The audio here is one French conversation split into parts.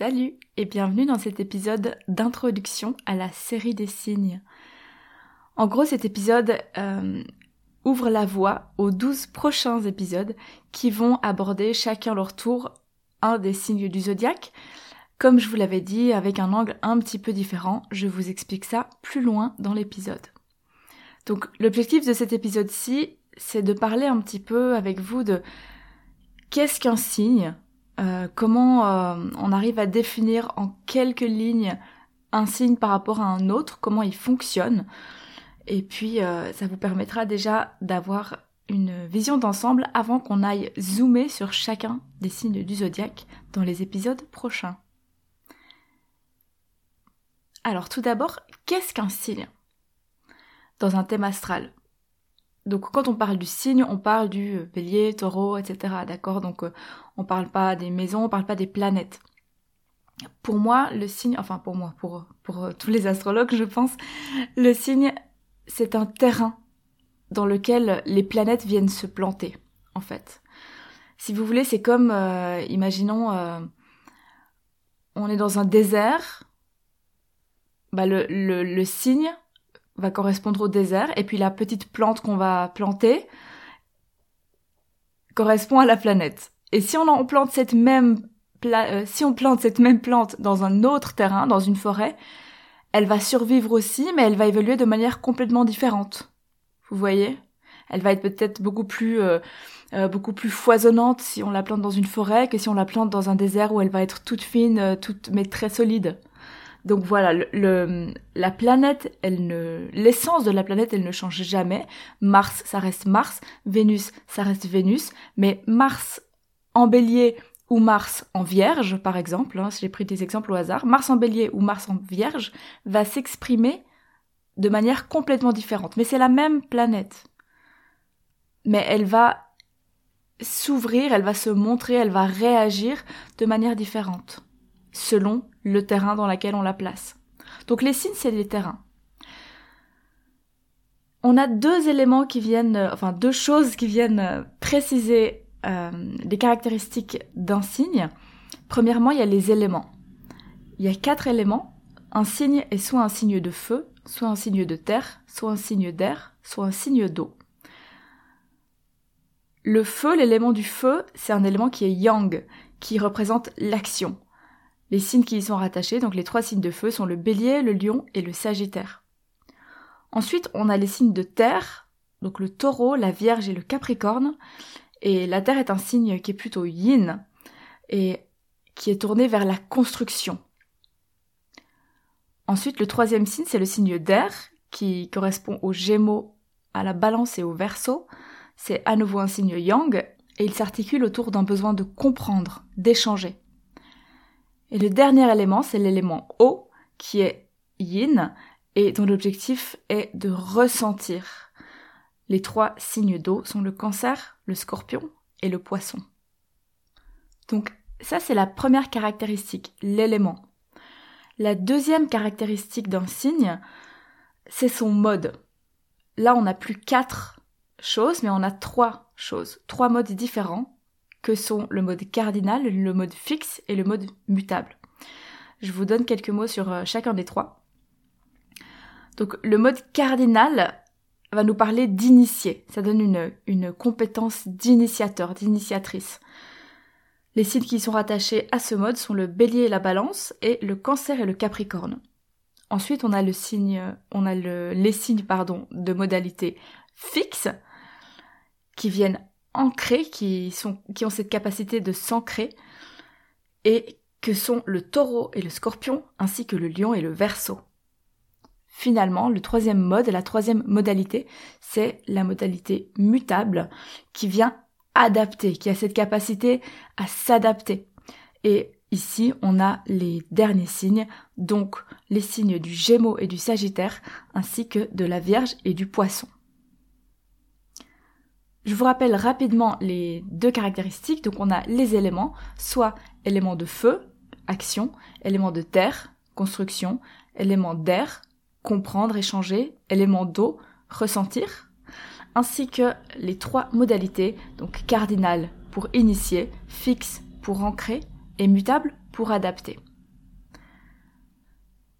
Salut et bienvenue dans cet épisode d'introduction à la série des signes. En gros, cet épisode euh, ouvre la voie aux 12 prochains épisodes qui vont aborder chacun leur tour un des signes du zodiaque. Comme je vous l'avais dit, avec un angle un petit peu différent, je vous explique ça plus loin dans l'épisode. Donc l'objectif de cet épisode-ci, c'est de parler un petit peu avec vous de qu'est-ce qu'un signe, euh, comment euh, on arrive à définir en quelques lignes un signe par rapport à un autre, comment il fonctionne. Et puis euh, ça vous permettra déjà d'avoir une vision d'ensemble avant qu'on aille zoomer sur chacun des signes du zodiaque dans les épisodes prochains. Alors tout d'abord, qu'est-ce qu'un signe? Dans un thème astral. Donc quand on parle du signe, on parle du euh, bélier, taureau, etc. D'accord? Donc euh, on parle pas des maisons, on parle pas des planètes. Pour moi, le signe, enfin pour moi, pour, pour euh, tous les astrologues, je pense, le signe, c'est un terrain dans lequel les planètes viennent se planter, en fait. Si vous voulez, c'est comme, imaginons, on est dans un désert, bah le, le, le signe, va correspondre au désert, et puis la petite plante qu'on va planter correspond à la planète. Et si on en plante cette même euh, si on plante cette même plante dans un autre terrain, dans une forêt, elle va survivre aussi, mais elle va évoluer de manière complètement différente. Vous voyez? Elle va être peut-être beaucoup plus euh, euh, beaucoup plus foisonnante si on la plante dans une forêt que si on la plante dans un désert où elle va être toute fine, toute mais très solide. Donc voilà, le, la planète, elle ne, l'essence de la planète, elle ne change jamais. Mars, ça reste Mars. Vénus, ça reste Vénus. Mais Mars en Bélier ou Mars en Vierge, par exemple, hein, si j'ai pris des exemples au hasard, Mars en Bélier ou Mars en Vierge va s'exprimer de manière complètement différente. Mais c'est la même planète. Mais elle va s'ouvrir, elle va se montrer, elle va réagir de manière différente selon le terrain dans lequel on la place. Donc les signes, c'est les terrains. On a deux éléments qui viennent, euh, enfin deux choses qui viennent euh, préciser euh, les caractéristiques d'un signe. Premièrement, il y a les éléments. Il y a quatre éléments. Un signe est soit un signe de feu, soit un signe de terre, soit un signe d'air, soit un signe d'eau. Le feu, l'élément du feu, c'est un élément qui est yang, qui représente l'action. Les signes qui y sont rattachés, donc les trois signes de feu, sont le bélier, le lion et le sagittaire. Ensuite, on a les signes de terre, donc le taureau, la vierge et le capricorne. Et la terre est un signe qui est plutôt yin et qui est tourné vers la construction. Ensuite, le troisième signe, c'est le signe d'air, qui correspond aux gémeaux, à la balance et au verso. C'est à nouveau un signe yang, et il s'articule autour d'un besoin de comprendre, d'échanger. Et le dernier élément, c'est l'élément eau, qui est yin, et dont l'objectif est de ressentir. Les trois signes d'eau sont le cancer, le scorpion et le poisson. Donc ça, c'est la première caractéristique, l'élément. La deuxième caractéristique d'un signe, c'est son mode. Là, on n'a plus quatre choses, mais on a trois choses, trois modes différents que sont le mode cardinal, le mode fixe et le mode mutable. Je vous donne quelques mots sur euh, chacun des trois. Donc le mode cardinal va nous parler d'initier. Ça donne une, compétence d'initiateur, d'initiatrice. Les signes qui sont rattachés à ce mode sont le bélier et la balance et le cancer et le capricorne. Ensuite, on a le signe, on a le, les signes, pardon, de modalité fixe qui viennent ancrés, qui, sont, qui ont cette capacité de s'ancrer, et que sont le taureau et le scorpion, ainsi que le lion et le verso. Finalement, le troisième mode, la troisième modalité, c'est la modalité mutable, qui vient adapté, qui a cette capacité à s'adapter. Et ici, on a les derniers signes, donc les signes du Gémeaux et du Sagittaire, ainsi que de la Vierge et du Poisson. Je vous rappelle rapidement les deux caractéristiques. Donc on a les éléments, soit éléments de feu, action, éléments de terre, construction, éléments d'air, comprendre, échanger, éléments d'eau, ressentir, ainsi que les trois modalités, donc cardinal pour initier, fixe pour ancrer et mutable pour adapter.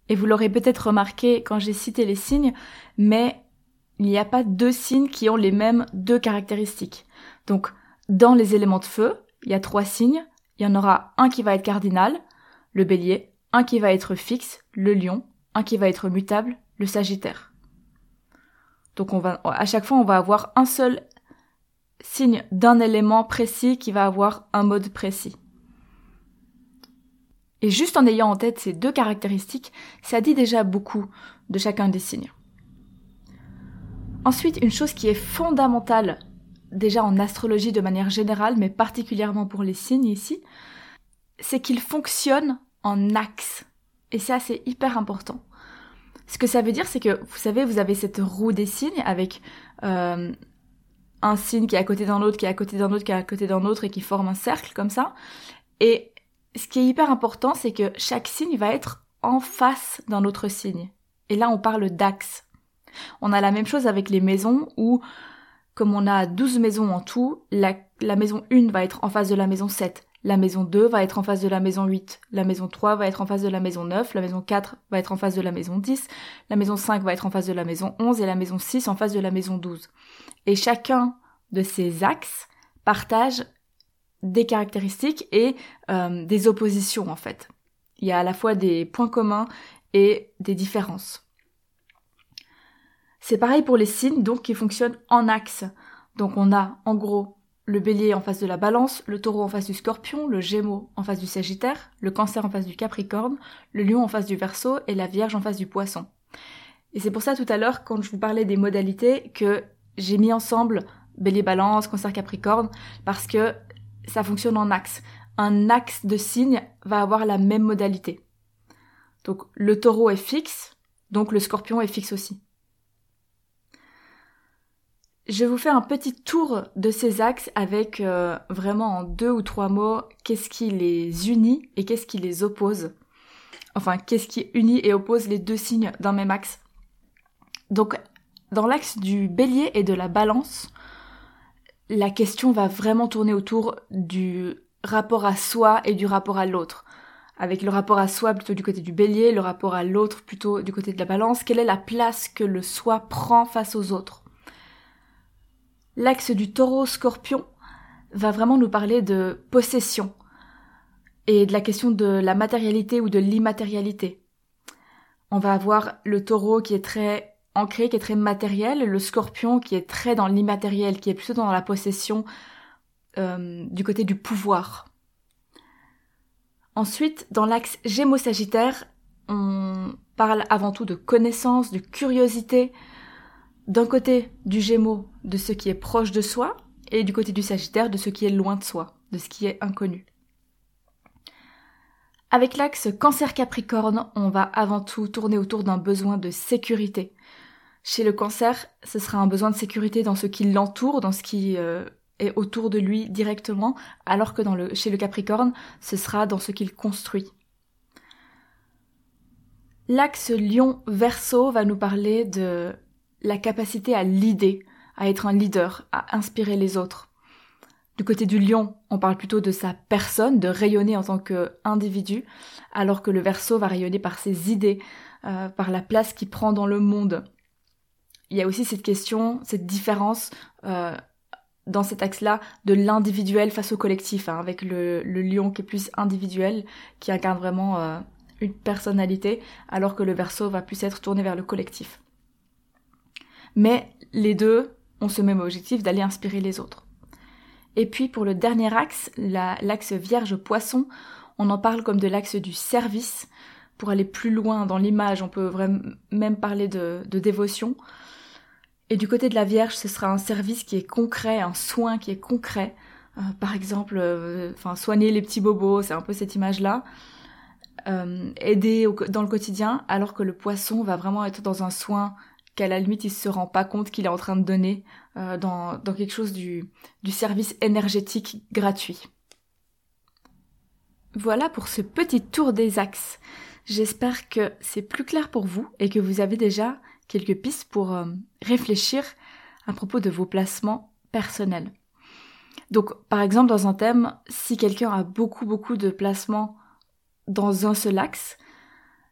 Et vous l'aurez peut-être remarqué quand j'ai cité les signes, mais il n'y a pas deux signes qui ont les mêmes deux caractéristiques. Donc, dans les éléments de feu, il y a trois signes. Il y en aura un qui va être cardinal, le bélier, un qui va être fixe, le lion, un qui va être mutable, le sagittaire. Donc à chaque fois, on va avoir un seul signe d'un élément précis qui va avoir un mode précis. Et juste en ayant en tête ces deux caractéristiques, ça dit déjà beaucoup de chacun des signes. Ensuite, une chose qui est fondamentale déjà en astrologie de manière générale, mais particulièrement pour les signes ici, c'est qu'ils fonctionnent en axe. Et ça, c'est hyper important. Ce que ça veut dire, c'est que, vous savez, vous avez cette roue des signes avec euh, un signe qui est à côté d'un autre, qui est à côté d'un autre, qui est à côté d'un autre, et qui forme un cercle comme ça. Et ce qui est hyper important, c'est que chaque signe va être en face d'un autre signe. Et là, on parle d'axe. On a la même chose avec les maisons où, comme on a 12 maisons en tout, la, maison 1 va être en face de la maison 7, la maison 2 va être en face de la maison 8, la maison 3 va être en face de la maison 9, la maison 4 va être en face de la maison 10, la maison 5 va être en face de la maison 11 et la maison 6 en face de la maison 12. Et chacun de ces axes partage des caractéristiques et euh, des oppositions en fait. Il y a à la fois des points communs et des différences. C'est pareil pour les signes, donc qui fonctionnent en axe. Donc on a en gros le bélier en face de la balance, le taureau en face du scorpion, le gémeau en face du sagittaire, le cancer en face du capricorne, le lion en face du verso et la vierge en face du poisson. Et c'est pour ça tout à l'heure, quand je vous parlais des modalités, que j'ai mis ensemble bélier balance, cancer capricorne, parce que ça fonctionne en axe. Un axe de signes va avoir la même modalité. Donc le taureau est fixe, donc le scorpion est fixe aussi. Je vous fais un petit tour de ces axes avec euh, vraiment en deux ou trois mots qu'est-ce qui les unit et qu'est-ce qui les oppose. Enfin, qu'est-ce qui unit et oppose les deux signes d'un même axe. Donc, dans l'axe du bélier et de la balance, la question va vraiment tourner autour du rapport à soi et du rapport à l'autre. Avec le rapport à soi plutôt du côté du bélier, le rapport à l'autre plutôt du côté de la balance, quelle est la place que le soi prend face aux autres? L'axe du taureau-scorpion va vraiment nous parler de possession et de la question de la matérialité ou de l'immatérialité. On va avoir le taureau qui est très ancré, qui est très matériel, le scorpion qui est très dans l'immatériel, qui est plutôt dans la possession euh, du côté du pouvoir. Ensuite, dans l'axe Gémeaux-Sagittaire, on parle avant tout de connaissance, de curiosité, d'un côté du Gémeaux de ce qui est proche de soi et du côté du Sagittaire de ce qui est loin de soi, de ce qui est inconnu. Avec l'axe Cancer-Capricorne, on va avant tout tourner autour d'un besoin de sécurité. Chez le Cancer, ce sera un besoin de sécurité dans ce qui l'entoure, dans ce qui euh, est autour de lui directement, alors que chez le Capricorne, ce sera dans ce qu'il construit. L'axe Lion-Verseau va nous parler de la capacité à l'idée, à être un leader, à inspirer les autres. Du côté du lion, on parle plutôt de sa personne, de rayonner en tant qu'individu, alors que le verso va rayonner par ses idées, euh, par la place qu'il prend dans le monde. Il y a aussi cette question, cette différence euh, dans cet axe-là de l'individuel face au collectif, hein, avec le, lion qui est plus individuel, qui incarne vraiment euh, une personnalité, alors que le verso va plus être tourné vers le collectif mais les deux ont ce même objectif d'aller inspirer les autres. Et puis pour le dernier axe, l'axe Vierge-Poisson, on en parle comme de l'axe du service. Pour aller plus loin dans l'image, on peut même parler de, dévotion. Et du côté de la Vierge, ce sera un service qui est concret, un soin qui est concret. Euh, par exemple, euh, soigner les petits bobos, c'est un peu cette image-là. Euh, aider dans le quotidien, alors que le poisson va vraiment être dans un soin qu'à la limite il se rend pas compte qu'il est en train de donner dans, dans, quelque chose du, du service énergétique gratuit. Voilà pour ce petit tour des axes. J'espère que c'est plus clair pour vous et que vous avez déjà quelques pistes pour euh, réfléchir à propos de vos placements personnels. Donc, par exemple, dans un thème, si quelqu'un a beaucoup, beaucoup de placements dans un seul axe,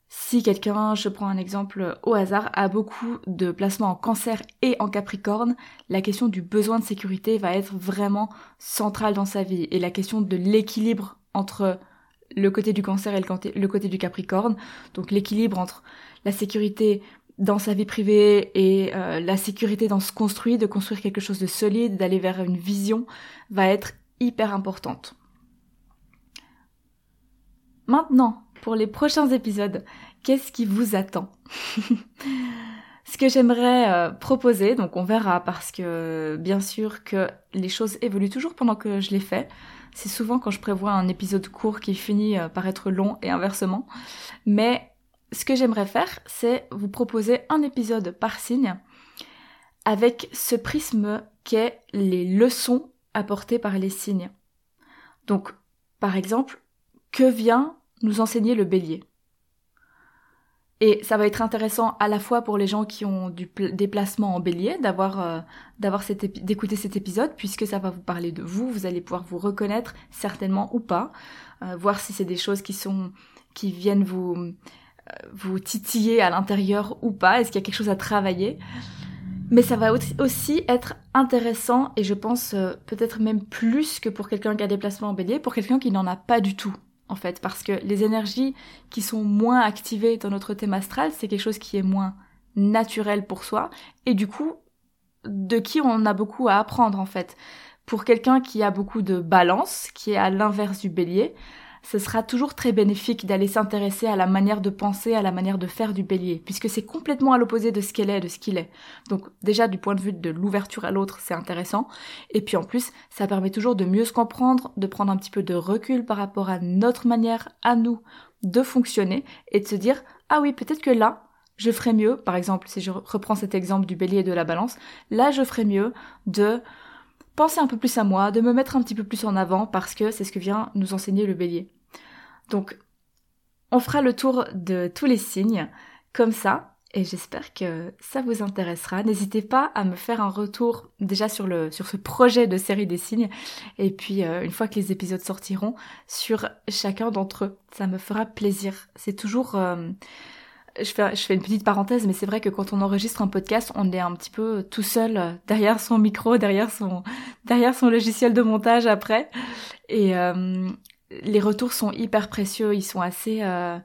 si quelqu'un, je prends un exemple au hasard, a beaucoup de placements en cancer et en capricorne, la question du besoin de sécurité va être vraiment centrale dans sa vie. Et la question de l'équilibre entre le côté du cancer et le côté du capricorne, donc l'équilibre entre la sécurité dans sa vie privée et euh, la sécurité dans ce construit, de construire quelque chose de solide, d'aller vers une vision, va être hyper importante. Maintenant, pour les prochains épisodes, qu'est-ce qui vous attend Ce que j'aimerais euh, proposer, donc on verra parce que bien sûr que les choses évoluent toujours pendant que je les fais. C'est souvent quand je prévois un épisode court qui finit euh, par être long et inversement. Mais ce que j'aimerais faire, c'est vous proposer un épisode par signe avec ce prisme qu'est les leçons apportées par les signes. Donc, par exemple, que vient nous enseigner le bélier. Et ça va être intéressant à la fois pour les gens qui ont du déplacement en bélier d'avoir euh, d'avoir d'écouter cet épisode puisque ça va vous parler de vous, vous allez pouvoir vous reconnaître certainement ou pas, euh, voir si c'est des choses qui sont qui viennent vous vous titiller à l'intérieur ou pas Est-ce qu'il y a quelque chose à travailler. Mais ça va aussi être intéressant et je pense euh, peut-être même plus que pour quelqu'un qui a des placements en bélier, pour quelqu'un qui n'en a pas du tout en fait, parce que les énergies qui sont moins activées dans notre thème astral, c'est quelque chose qui est moins naturel pour soi et du coup de qui on a beaucoup à apprendre en fait. Pour quelqu'un qui a beaucoup de balance, qui est à l'inverse du bélier, ce sera toujours très bénéfique d'aller s'intéresser à la manière de penser, à la manière de faire du bélier, puisque c'est complètement à l'opposé de ce qu'elle est, de ce qu'il est. Donc déjà du point de vue de l'ouverture à l'autre, c'est intéressant. Et puis en plus, ça permet toujours de mieux se comprendre, de prendre un petit peu de recul par rapport à notre manière, à nous, de fonctionner, et de se dire, ah oui, peut-être que là, je ferais mieux, par exemple, si je reprends cet exemple du bélier et de la balance, là je ferais mieux de penser un peu plus à moi, de me mettre un petit peu plus en avant parce que c'est ce que vient nous enseigner le bélier. Donc, on fera le tour de tous les signes comme ça et j'espère que ça vous intéressera. N'hésitez pas à me faire un retour déjà sur le sur ce projet de série des signes et puis euh, une fois que les épisodes sortiront sur chacun d'entre eux. Ça me fera plaisir. C'est toujours euh, je fais, une petite parenthèse, mais c'est vrai que quand on enregistre un podcast, on est un petit peu tout seul derrière son micro, derrière son, derrière son logiciel de montage après. Et euh, les retours sont hyper précieux, ils sont assez, euh,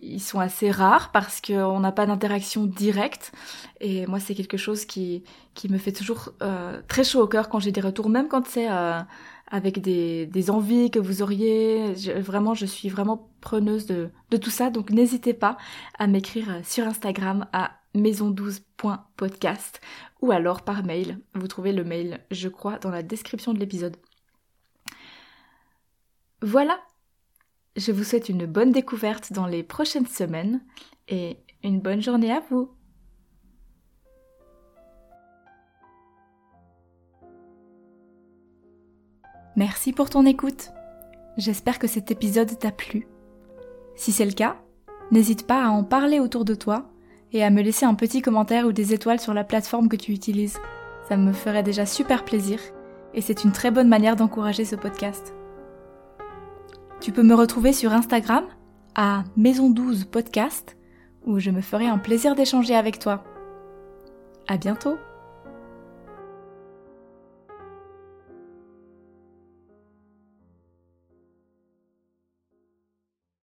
ils sont assez rares parce qu'on n'a pas d'interaction directe. Et moi, c'est quelque chose qui, qui me fait toujours très chaud au cœur quand j'ai des retours, même quand c'est avec des, des envies que vous auriez. vraiment, je suis vraiment preneuse de, de tout ça, donc n'hésitez pas à m'écrire sur Instagram à maison12.podcast ou alors par mail. Vous trouvez le mail, je crois, dans la description de l'épisode. Voilà, je vous souhaite une bonne découverte dans les prochaines semaines et une bonne journée à vous. Merci pour ton écoute. J'espère que cet épisode t'a plu. Si c'est le cas, n'hésite pas à en parler autour de toi et à me laisser un petit commentaire ou des étoiles sur la plateforme que tu utilises. Ça me ferait déjà super plaisir et c'est une très bonne manière d'encourager ce podcast. Tu peux me retrouver sur Instagram à Maison 12 Podcast où je me ferai un plaisir d'échanger avec toi. À bientôt!